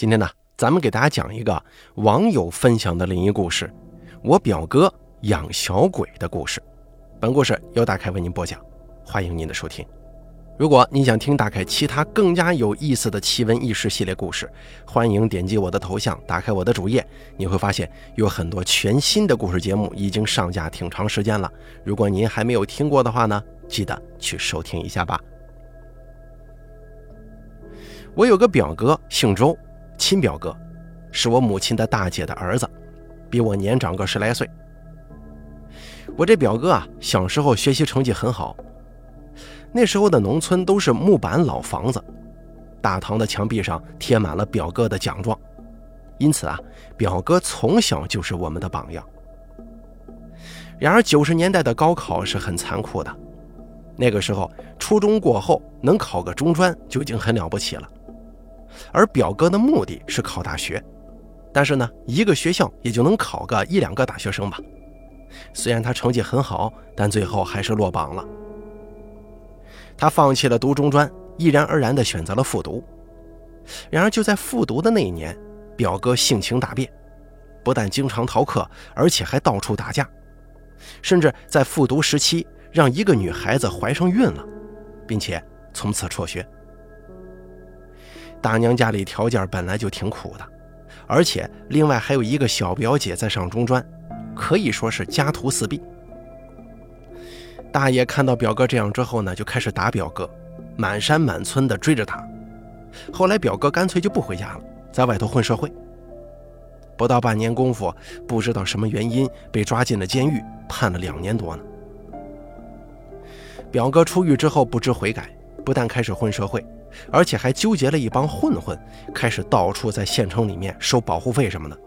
今天呢，咱们给大家讲一个网友分享的灵异故事——我表哥养小鬼的故事。本故事由大凯为您播讲，欢迎您的收听。如果你想听大凯其他更加有意思的奇闻异事系列故事，欢迎点击我的头像，打开我的主页，你会发现有很多全新的故事节目已经上架挺长时间了。如果您还没有听过的话呢，记得去收听一下吧。我有个表哥，姓周。亲表哥，是我母亲的大姐的儿子，比我年长个十来岁。我这表哥啊，小时候学习成绩很好。那时候的农村都是木板老房子，大堂的墙壁上贴满了表哥的奖状，因此啊，表哥从小就是我们的榜样。然而九十年代的高考是很残酷的，那个时候初中过后能考个中专就已经很了不起了。而表哥的目的是考大学，但是呢，一个学校也就能考个一两个大学生吧。虽然他成绩很好，但最后还是落榜了。他放弃了读中专，毅然而然地选择了复读。然而就在复读的那一年，表哥性情大变，不但经常逃课，而且还到处打架，甚至在复读时期让一个女孩子怀上孕了，并且从此辍学。大娘家里条件本来就挺苦的，而且另外还有一个小表姐在上中专，可以说是家徒四壁。大爷看到表哥这样之后呢，就开始打表哥，满山满村的追着他。后来表哥干脆就不回家了，在外头混社会。不到半年功夫，不知道什么原因被抓进了监狱，判了两年多呢。表哥出狱之后不知悔改，不但开始混社会。而且还纠结了一帮混混，开始到处在县城里面收保护费什么的。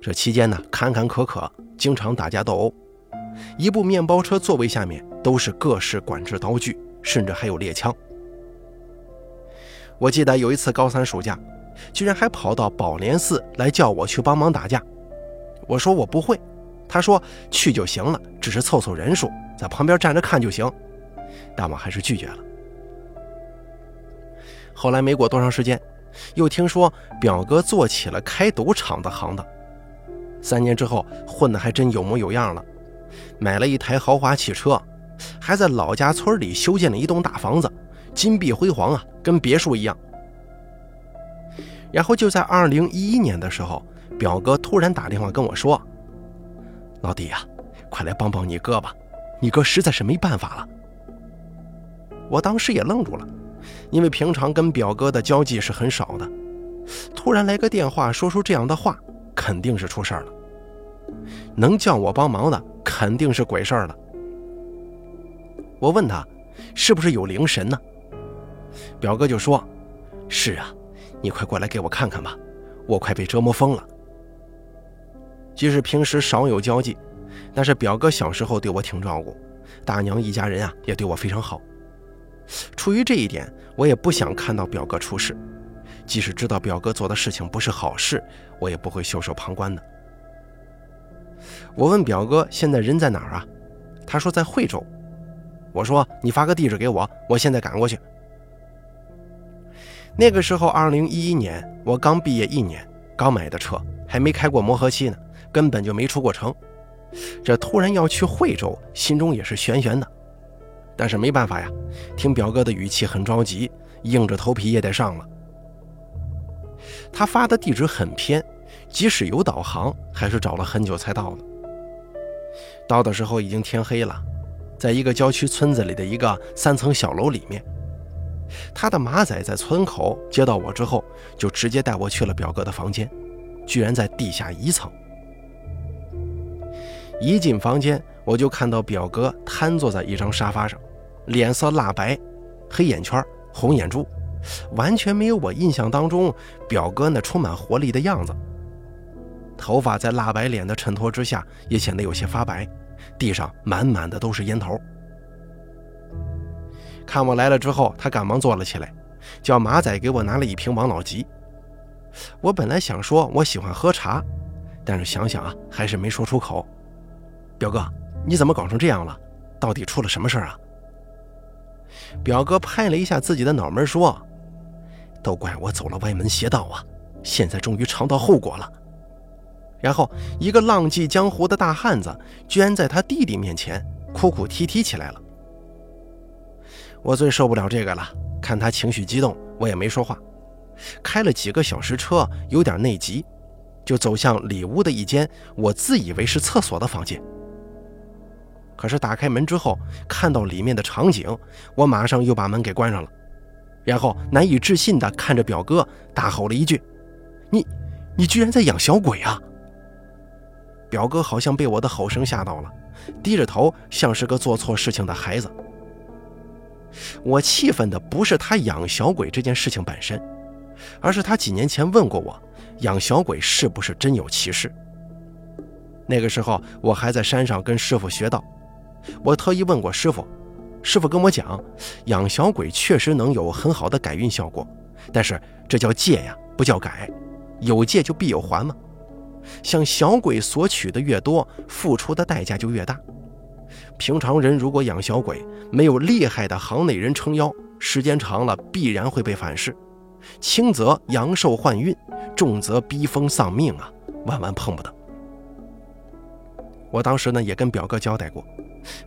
这期间呢，坎坎坷坷，经常打架斗殴。一部面包车座位下面都是各式管制刀具，甚至还有猎枪。我记得有一次高三暑假，居然还跑到宝莲寺来叫我去帮忙打架。我说我不会，他说去就行了，只是凑凑人数，在旁边站着看就行。但我还是拒绝了。后来没过多长时间，又听说表哥做起了开赌场的行当。三年之后，混得还真有模有样了，买了一台豪华汽车，还在老家村里修建了一栋大房子，金碧辉煌啊，跟别墅一样。然后就在二零一一年的时候，表哥突然打电话跟我说：“老弟呀，快来帮帮你哥吧，你哥实在是没办法了。”我当时也愣住了。因为平常跟表哥的交际是很少的，突然来个电话说出这样的话，肯定是出事儿了。能叫我帮忙的，肯定是鬼事儿了。我问他，是不是有灵神呢？表哥就说：“是啊，你快过来给我看看吧，我快被折磨疯了。”即使平时少有交际，但是表哥小时候对我挺照顾，大娘一家人啊也对我非常好。出于这一点，我也不想看到表哥出事。即使知道表哥做的事情不是好事，我也不会袖手旁观的。我问表哥现在人在哪儿啊？他说在惠州。我说你发个地址给我，我现在赶过去。那个时候，二零一一年，我刚毕业一年，刚买的车，还没开过磨合期呢，根本就没出过城。这突然要去惠州，心中也是悬悬的。但是没办法呀，听表哥的语气很着急，硬着头皮也得上了。他发的地址很偏，即使有导航，还是找了很久才到的。到的时候已经天黑了，在一个郊区村子里的一个三层小楼里面。他的马仔在村口接到我之后，就直接带我去了表哥的房间，居然在地下一层。一进房间，我就看到表哥瘫坐在一张沙发上。脸色蜡白，黑眼圈，红眼珠，完全没有我印象当中表哥那充满活力的样子。头发在蜡白脸的衬托之下也显得有些发白，地上满满的都是烟头。看我来了之后，他赶忙坐了起来，叫马仔给我拿了一瓶王老吉。我本来想说我喜欢喝茶，但是想想啊，还是没说出口。表哥，你怎么搞成这样了？到底出了什么事啊？表哥拍了一下自己的脑门，说：“都怪我走了歪门邪道啊！现在终于尝到后果了。然后，一个浪迹江湖的大汉子，居然在他弟弟面前哭哭啼啼起来了。我最受不了这个了，看他情绪激动，我也没说话。开了几个小时车，有点内急，就走向里屋的一间我自以为是厕所的房间。可是打开门之后，看到里面的场景，我马上又把门给关上了，然后难以置信地看着表哥，大吼了一句：“你，你居然在养小鬼啊！”表哥好像被我的吼声吓到了，低着头，像是个做错事情的孩子。我气愤的不是他养小鬼这件事情本身，而是他几年前问过我，养小鬼是不是真有其事。那个时候我还在山上跟师傅学道，我特意问过师傅，师傅跟我讲，养小鬼确实能有很好的改运效果，但是这叫戒呀，不叫改，有戒就必有还嘛。向小鬼索取的越多，付出的代价就越大。平常人如果养小鬼，没有厉害的行内人撑腰，时间长了必然会被反噬，轻则阳寿换运，重则逼疯丧命啊，万万碰不得。我当时呢也跟表哥交代过，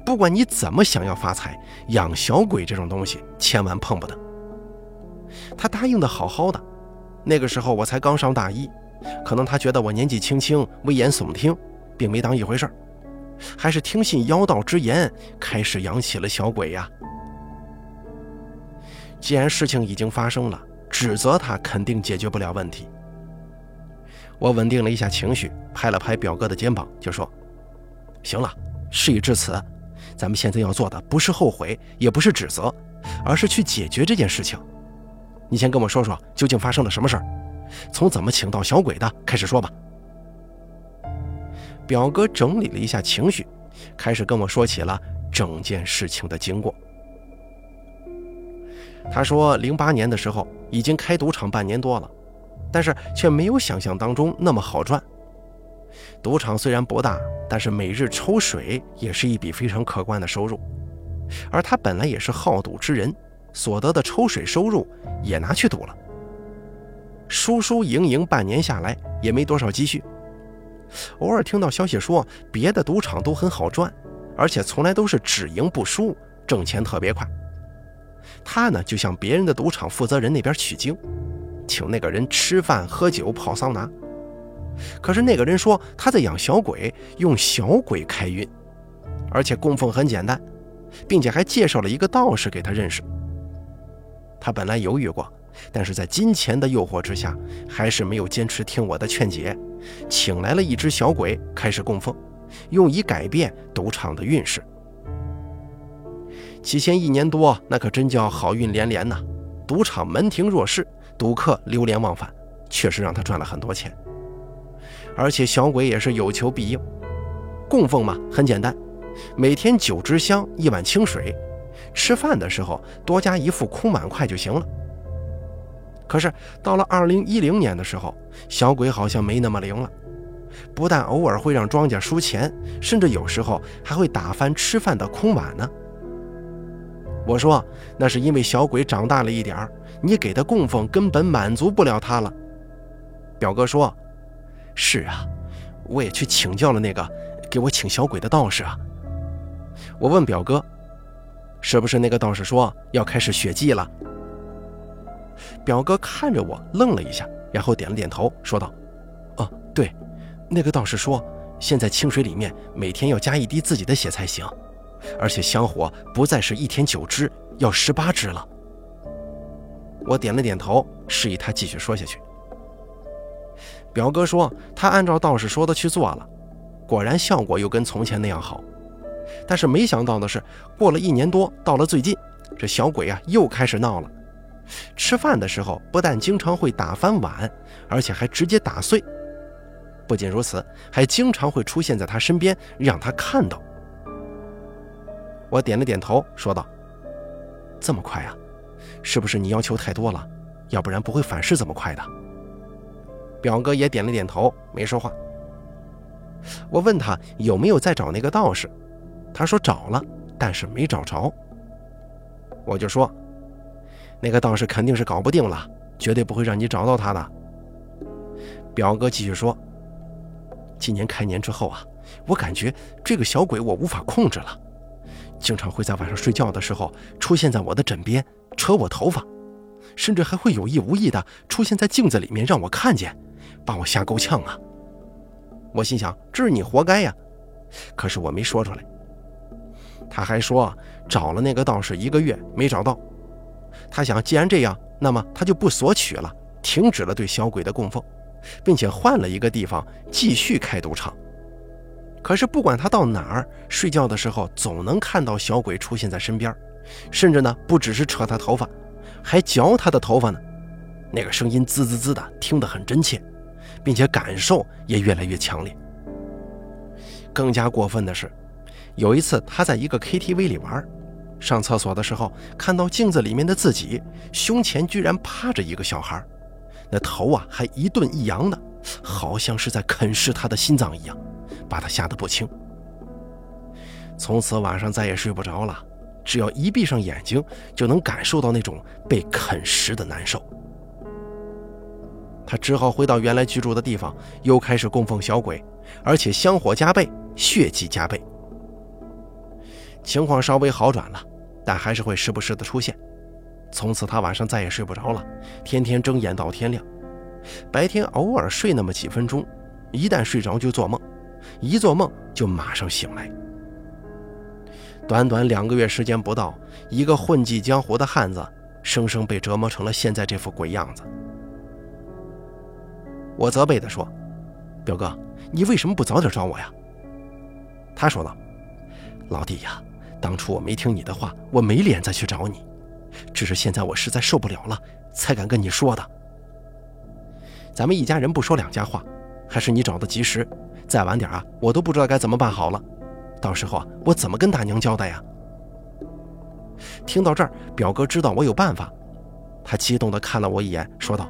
不管你怎么想要发财，养小鬼这种东西千万碰不得。他答应的好好的，那个时候我才刚上大一。可能他觉得我年纪轻轻、危言耸听，并没当一回事儿，还是听信妖道之言，开始养起了小鬼呀。既然事情已经发生了，指责他肯定解决不了问题。我稳定了一下情绪，拍了拍表哥的肩膀，就说：“行了，事已至此，咱们现在要做的不是后悔，也不是指责，而是去解决这件事情。你先跟我说说，究竟发生了什么事儿？”从怎么请到小鬼的开始说吧。表哥整理了一下情绪，开始跟我说起了整件事情的经过。他说，零八年的时候已经开赌场半年多了，但是却没有想象当中那么好赚。赌场虽然不大，但是每日抽水也是一笔非常可观的收入。而他本来也是好赌之人，所得的抽水收入也拿去赌了。输输赢赢，半年下来也没多少积蓄。偶尔听到消息说别的赌场都很好赚，而且从来都是只赢不输，挣钱特别快。他呢就向别人的赌场负责人那边取经，请那个人吃饭、喝酒、泡桑拿。可是那个人说他在养小鬼，用小鬼开运，而且供奉很简单，并且还介绍了一个道士给他认识。他本来犹豫过。但是在金钱的诱惑之下，还是没有坚持听我的劝解，请来了一只小鬼开始供奉，用以改变赌场的运势。起先一年多，那可真叫好运连连呐！赌场门庭若市，赌客流连忘返，确实让他赚了很多钱。而且小鬼也是有求必应，供奉嘛很简单，每天九支香，一碗清水，吃饭的时候多加一副空碗筷就行了。可是到了二零一零年的时候，小鬼好像没那么灵了，不但偶尔会让庄家输钱，甚至有时候还会打翻吃饭的空碗呢。我说那是因为小鬼长大了一点儿，你给他供奉根本满足不了他了。表哥说：“是啊，我也去请教了那个给我请小鬼的道士啊。”我问表哥：“是不是那个道士说要开始血祭了？”表哥看着我，愣了一下，然后点了点头，说道：“哦，对，那个道士说，现在清水里面每天要加一滴自己的血才行，而且香火不再是一天九支，要十八支了。”我点了点头，示意他继续说下去。表哥说他按照道士说的去做了，果然效果又跟从前那样好。但是没想到的是，过了一年多，到了最近，这小鬼啊又开始闹了。吃饭的时候，不但经常会打翻碗，而且还直接打碎。不仅如此，还经常会出现在他身边，让他看到。我点了点头，说道：“这么快啊？是不是你要求太多了？要不然不会反噬这么快的。”表哥也点了点头，没说话。我问他有没有在找那个道士，他说找了，但是没找着。我就说。那个道士肯定是搞不定了，绝对不会让你找到他的。表哥继续说：“今年开年之后啊，我感觉这个小鬼我无法控制了，经常会在晚上睡觉的时候出现在我的枕边，扯我头发，甚至还会有意无意的出现在镜子里面让我看见，把我吓够呛啊！”我心想：“这是你活该呀！”可是我没说出来。他还说找了那个道士一个月没找到，他想既然这样，那么他就不索取了，停止了对小鬼的供奉，并且换了一个地方继续开赌场。可是不管他到哪儿睡觉的时候，总能看到小鬼出现在身边，甚至呢不只是扯他头发，还嚼他的头发呢。那个声音滋滋滋的，听得很真切，并且感受也越来越强烈。更加过分的是。有一次，他在一个 KTV 里玩，上厕所的时候，看到镜子里面的自己，胸前居然趴着一个小孩，那头啊还一顿一扬的，好像是在啃噬他的心脏一样，把他吓得不轻。从此晚上再也睡不着了，只要一闭上眼睛，就能感受到那种被啃食的难受。他只好回到原来居住的地方，又开始供奉小鬼，而且香火加倍，血迹加倍。情况稍微好转了，但还是会时不时的出现。从此他晚上再也睡不着了，天天睁眼到天亮。白天偶尔睡那么几分钟，一旦睡着就做梦，一做梦就马上醒来。短短两个月时间不到，一个混迹江湖的汉子，生生被折磨成了现在这副鬼样子。我责备地说：“表哥，你为什么不早点找我呀？”他说道：“老弟呀。”当初我没听你的话，我没脸再去找你，只是现在我实在受不了了，才敢跟你说的。咱们一家人不说两家话，还是你找的及时，再晚点啊，我都不知道该怎么办好了。到时候啊，我怎么跟大娘交代呀？听到这儿，表哥知道我有办法，他激动地看了我一眼，说道：“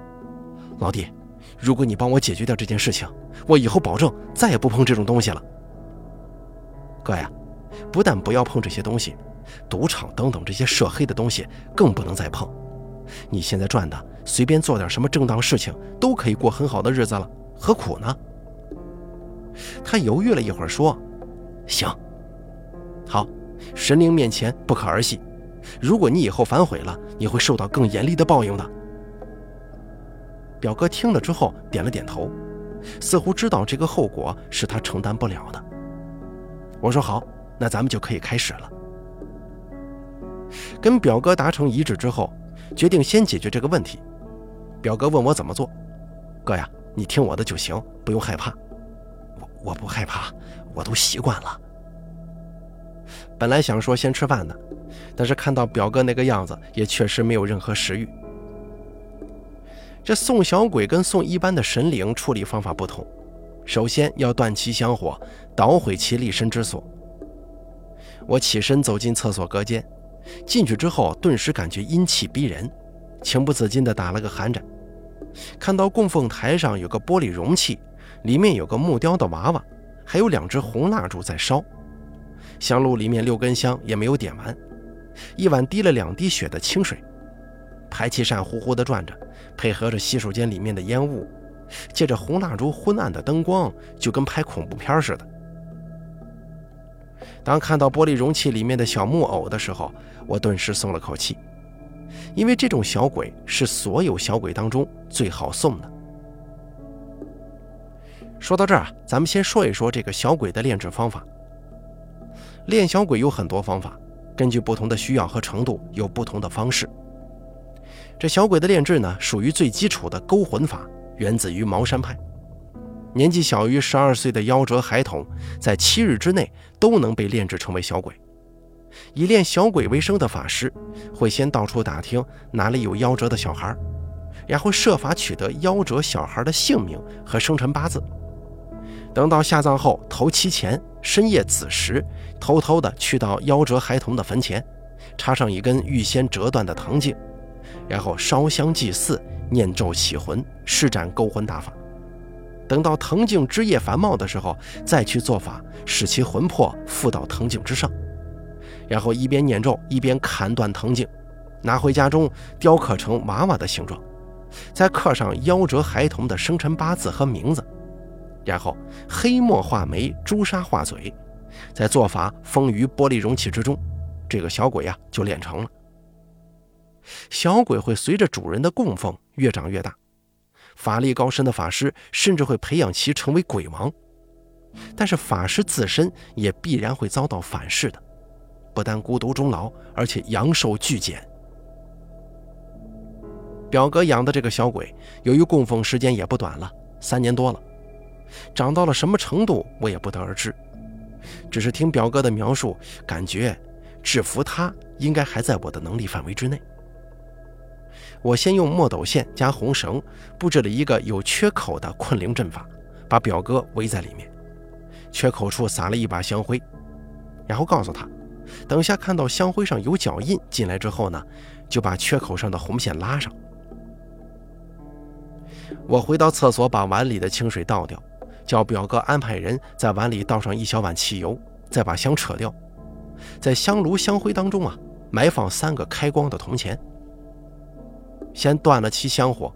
老弟，如果你帮我解决掉这件事情，我以后保证再也不碰这种东西了。”哥呀。不但不要碰这些东西，赌场等等这些涉黑的东西更不能再碰。你现在赚的，随便做点什么正当事情，都可以过很好的日子了，何苦呢？他犹豫了一会儿，说：“行，好，神灵面前不可儿戏。如果你以后反悔了，你会受到更严厉的报应的。”表哥听了之后点了点头，似乎知道这个后果是他承担不了的。我说：“好。”那咱们就可以开始了。跟表哥达成一致之后，决定先解决这个问题。表哥问我怎么做，哥呀，你听我的就行，不用害怕。我我不害怕，我都习惯了。本来想说先吃饭的，但是看到表哥那个样子，也确实没有任何食欲。这送小鬼跟送一般的神灵处理方法不同，首先要断其香火，捣毁其立身之所。我起身走进厕所隔间，进去之后顿时感觉阴气逼人，情不自禁地打了个寒颤。看到供奉台上有个玻璃容器，里面有个木雕的娃娃，还有两只红蜡烛在烧。香炉里面六根香也没有点完，一碗滴了两滴血的清水，排气扇呼呼地转着，配合着洗手间里面的烟雾，借着红蜡烛昏暗的灯光，就跟拍恐怖片似的。当看到玻璃容器里面的小木偶的时候，我顿时松了口气，因为这种小鬼是所有小鬼当中最好送的。说到这儿啊，咱们先说一说这个小鬼的炼制方法。炼小鬼有很多方法，根据不同的需要和程度有不同的方式。这小鬼的炼制呢，属于最基础的勾魂法，源自于茅山派。年纪小于十二岁的夭折孩童，在七日之内都能被炼制成为小鬼。以炼小鬼为生的法师，会先到处打听哪里有夭折的小孩，然后设法取得夭折小孩的姓名和生辰八字。等到下葬后头七前深夜子时，偷偷的去到夭折孩童的坟前，插上一根预先折断的藤茎，然后烧香祭祀，念咒起魂，施展勾魂大法。等到藤茎枝叶繁茂的时候，再去做法，使其魂魄附到藤茎之上，然后一边念咒一边砍断藤茎，拿回家中雕刻成娃娃的形状，再刻上夭折孩童的生辰八字和名字，然后黑墨画眉，朱砂画嘴，在做法封于玻璃容器之中，这个小鬼呀就练成了。小鬼会随着主人的供奉越长越大，法力高深的法师甚至会培养其成为鬼王。但是法师自身也必然会遭到反噬的，不但孤独终老，而且阳寿俱减。表哥养的这个小鬼，由于供奉时间也不短了，三年多了，长到了什么程度我也不得而知，只是听表哥的描述，感觉制服他应该还在我的能力范围之内。我先用墨斗线加红绳布置了一个有缺口的困灵阵法，把表哥围在里面，缺口处撒了一把香灰，然后告诉他，等下看到香灰上有脚印进来之后呢，就把缺口上的红线拉上。我回到厕所，把碗里的清水倒掉，叫表哥安排人在碗里倒上一小碗汽油，再把香扯掉，在香炉香灰当中啊，埋放三个开光的铜钱。先断了其香火，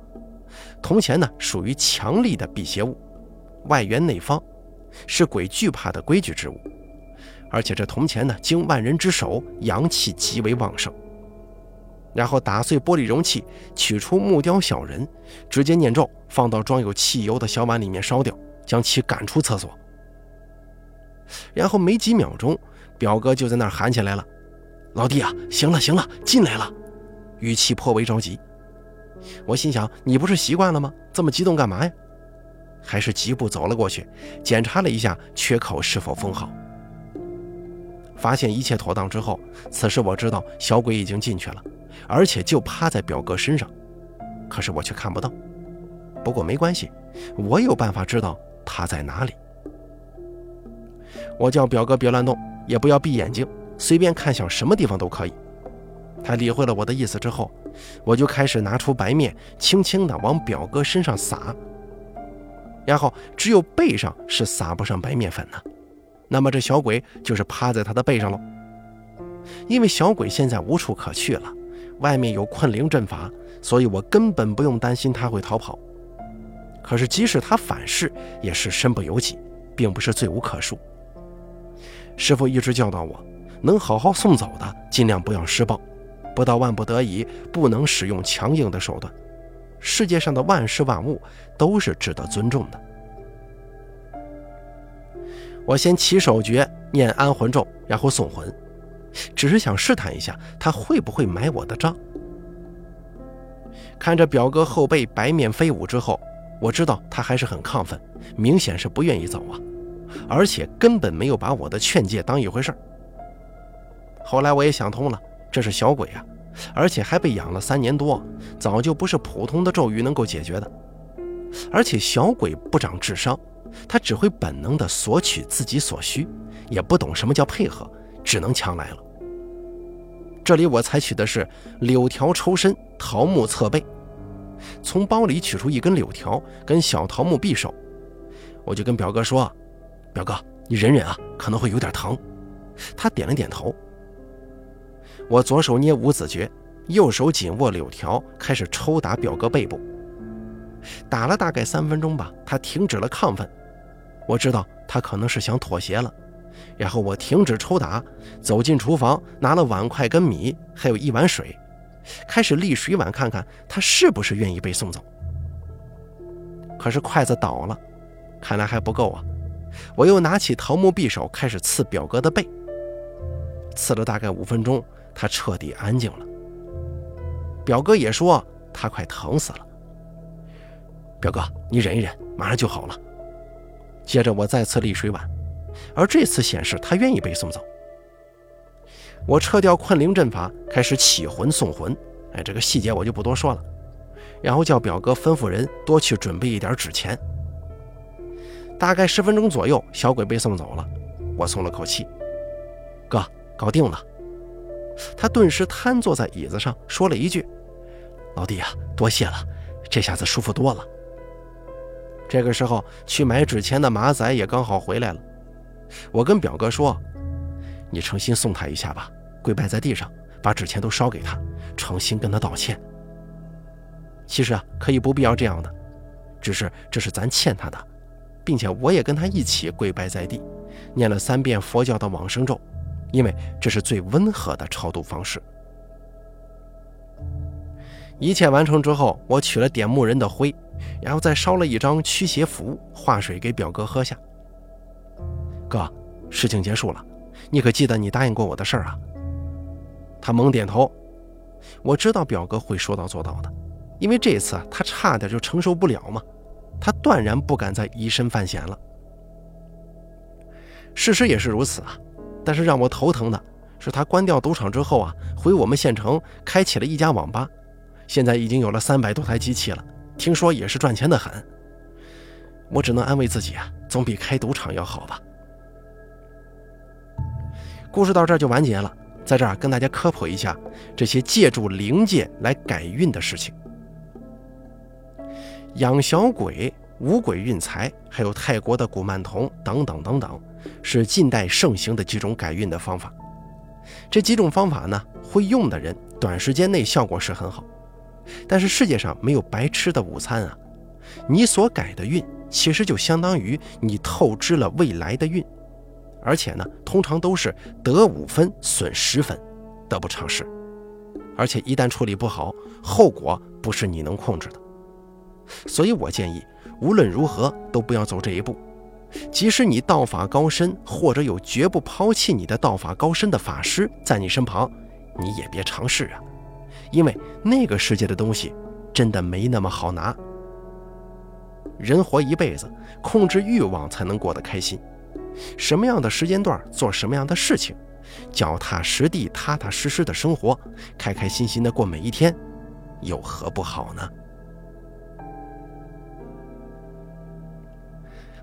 铜钱呢属于强力的辟邪物，外圆内方，是鬼惧怕的规矩之物。而且这铜钱呢经万人之手，阳气极为旺盛。然后打碎玻璃容器，取出木雕小人，直接念咒，放到装有汽油的小碗里面烧掉，将其赶出厕所。然后没几秒钟，表哥就在那儿喊起来了：“老弟啊，行了行了，进来了！”语气颇为着急。我心想：你不是习惯了吗？这么激动干嘛呀？还是疾步走了过去，检查了一下缺口是否封好。发现一切妥当之后，此时我知道小鬼已经进去了，而且就趴在表哥身上，可是我却看不到。不过没关系，我有办法知道他在哪里。我叫表哥别乱动，也不要闭眼睛，随便看向什么地方都可以。他理会了我的意思之后，我就开始拿出白面，轻轻地往表哥身上撒。然后只有背上是撒不上白面粉的，那么这小鬼就是趴在他的背上喽。因为小鬼现在无处可去了，外面有困灵阵法，所以我根本不用担心他会逃跑。可是即使他反噬，也是身不由己，并不是罪无可恕。师傅一直教导我，能好好送走的，尽量不要施暴。不到万不得已，不能使用强硬的手段。世界上的万事万物都是值得尊重的。我先起手诀，念安魂咒，然后送魂，只是想试探一下他会不会买我的账。看着表哥后背白面飞舞之后，我知道他还是很亢奋，明显是不愿意走啊，而且根本没有把我的劝诫当一回事后来我也想通了。这是小鬼啊，而且还被养了三年多，早就不是普通的咒语能够解决的。而且小鬼不长智商，他只会本能的索取自己所需，也不懂什么叫配合，只能强来了。这里我采取的是柳条抽身，桃木侧背，从包里取出一根柳条跟小桃木匕首，我就跟表哥说：“表哥，你忍忍啊，可能会有点疼。”他点了点头。我左手捏五子诀，右手紧握柳条，开始抽打表哥背部。打了大概三分钟吧，他停止了亢奋。我知道他可能是想妥协了。然后我停止抽打，走进厨房，拿了碗筷跟米，还有一碗水，开始立水碗，看看他是不是愿意被送走。可是筷子倒了，看来还不够啊！我又拿起桃木匕首，开始刺表哥的背。刺了大概五分钟。他彻底安静了。表哥也说他快疼死了。表哥，你忍一忍，马上就好了。接着我再次立水碗，而这次显示他愿意被送走。我撤掉困灵阵法，开始起魂送魂。哎，这个细节我就不多说了。然后叫表哥吩咐人多去准备一点纸钱。大概十分钟左右，小鬼被送走了，我松了口气。哥，搞定了。他顿时瘫坐在椅子上，说了一句：“老弟啊，多谢了，这下子舒服多了。”这个时候，去买纸钱的马仔也刚好回来了。我跟表哥说：“你诚心送他一下吧，跪拜在地上，把纸钱都烧给他，诚心跟他道歉。”其实啊，可以不必要这样的，只是这是咱欠他的，并且我也跟他一起跪拜在地，念了三遍佛教的往生咒，因为这是最温和的超度方式。一切完成之后，我取了点木人的灰，然后再烧了一张驱邪符，化水给表哥喝下。哥，事情结束了，你可记得你答应过我的事儿啊？他猛点头。我知道表哥会说到做到的，因为这次他差点就承受不了嘛，他断然不敢再以身犯险了。事实也是如此啊，但是让我头疼的是，他关掉赌场之后啊，回我们县城开启了一家网吧。现在已经有了三百多台机器了，听说也是赚钱的很。我只能安慰自己啊，总比开赌场要好吧。故事到这儿就完结了，在这儿跟大家科普一下这些借助灵界来改运的事情。养小鬼、五鬼运财，还有泰国的古曼童等等等等，是近代盛行的几种改运的方法。这几种方法呢，会用的人短时间内效果是很好。但是世界上没有白吃的午餐啊！你所改的运，其实就相当于你透支了未来的运，而且呢，通常都是得五分损十分，得不偿失。而且一旦处理不好，后果不是你能控制的。所以我建议，无论如何都不要走这一步。即使你道法高深，或者有绝不抛弃你的道法高深的法师在你身旁，你也别尝试啊！因为那个世界的东西真的没那么好拿。人活一辈子，控制欲望才能过得开心。什么样的时间段做什么样的事情，脚踏实地、踏踏实实的生活，开开心心的过每一天，有何不好呢？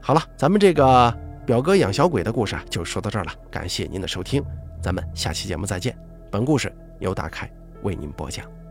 好了，咱们这个表哥养小鬼的故事啊，就说到这儿了。感谢您的收听，咱们下期节目再见。本故事由大凯。为您播讲。